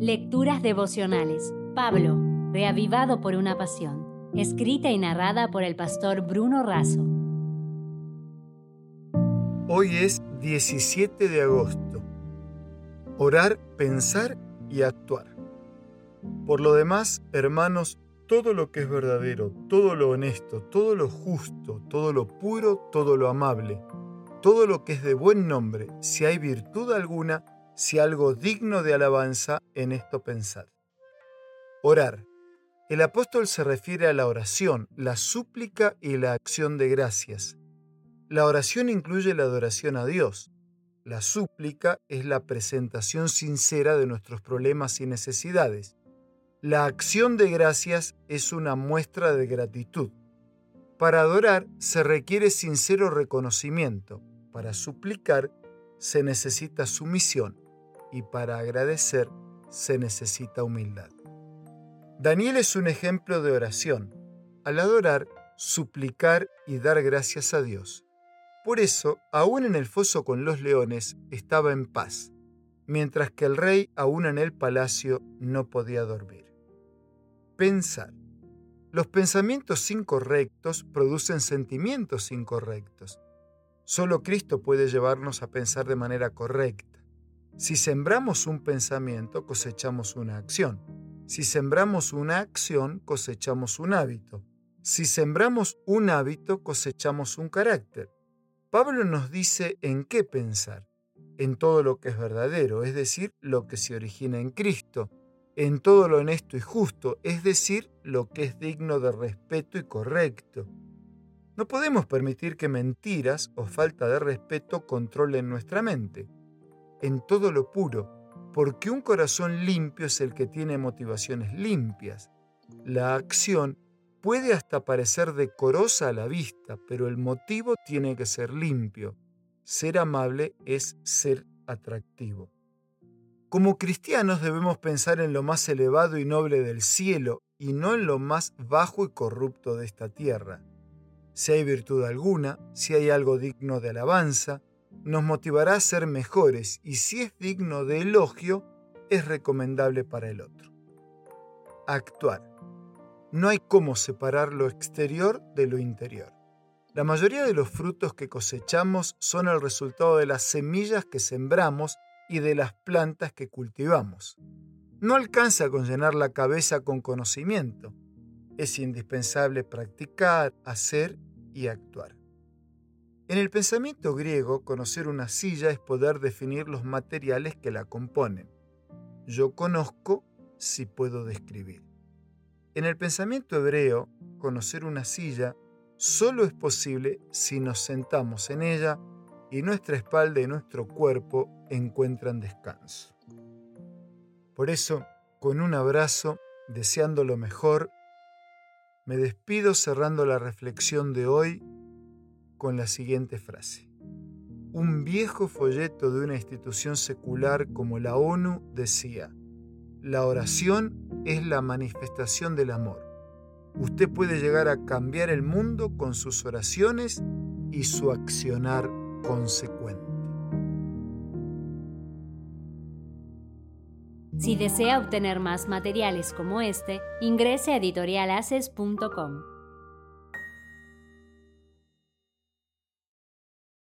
Lecturas devocionales. Pablo, reavivado por una pasión. Escrita y narrada por el pastor Bruno Razo. Hoy es 17 de agosto. Orar, pensar y actuar. Por lo demás, hermanos, todo lo que es verdadero, todo lo honesto, todo lo justo, todo lo puro, todo lo amable, todo lo que es de buen nombre, si hay virtud alguna, si algo digno de alabanza, en esto pensad. Orar. El apóstol se refiere a la oración, la súplica y la acción de gracias. La oración incluye la adoración a Dios. La súplica es la presentación sincera de nuestros problemas y necesidades. La acción de gracias es una muestra de gratitud. Para adorar se requiere sincero reconocimiento. Para suplicar se necesita sumisión y para agradecer se necesita humildad. Daniel es un ejemplo de oración. Al adorar, suplicar y dar gracias a Dios. Por eso, aún en el foso con los leones, estaba en paz, mientras que el rey, aún en el palacio, no podía dormir. Pensar. Los pensamientos incorrectos producen sentimientos incorrectos. Solo Cristo puede llevarnos a pensar de manera correcta. Si sembramos un pensamiento, cosechamos una acción. Si sembramos una acción, cosechamos un hábito. Si sembramos un hábito, cosechamos un carácter. Pablo nos dice en qué pensar. En todo lo que es verdadero, es decir, lo que se origina en Cristo. En todo lo honesto y justo, es decir, lo que es digno de respeto y correcto. No podemos permitir que mentiras o falta de respeto controlen nuestra mente en todo lo puro, porque un corazón limpio es el que tiene motivaciones limpias. La acción puede hasta parecer decorosa a la vista, pero el motivo tiene que ser limpio. Ser amable es ser atractivo. Como cristianos debemos pensar en lo más elevado y noble del cielo y no en lo más bajo y corrupto de esta tierra. Si hay virtud alguna, si hay algo digno de alabanza, nos motivará a ser mejores y si es digno de elogio, es recomendable para el otro. Actuar. No hay cómo separar lo exterior de lo interior. La mayoría de los frutos que cosechamos son el resultado de las semillas que sembramos y de las plantas que cultivamos. No alcanza con llenar la cabeza con conocimiento. Es indispensable practicar, hacer y actuar. En el pensamiento griego, conocer una silla es poder definir los materiales que la componen. Yo conozco si puedo describir. En el pensamiento hebreo, conocer una silla solo es posible si nos sentamos en ella y nuestra espalda y nuestro cuerpo encuentran descanso. Por eso, con un abrazo, deseando lo mejor, me despido cerrando la reflexión de hoy con la siguiente frase. Un viejo folleto de una institución secular como la ONU decía, la oración es la manifestación del amor. Usted puede llegar a cambiar el mundo con sus oraciones y su accionar consecuente. Si desea obtener más materiales como este, ingrese a editorialaces.com.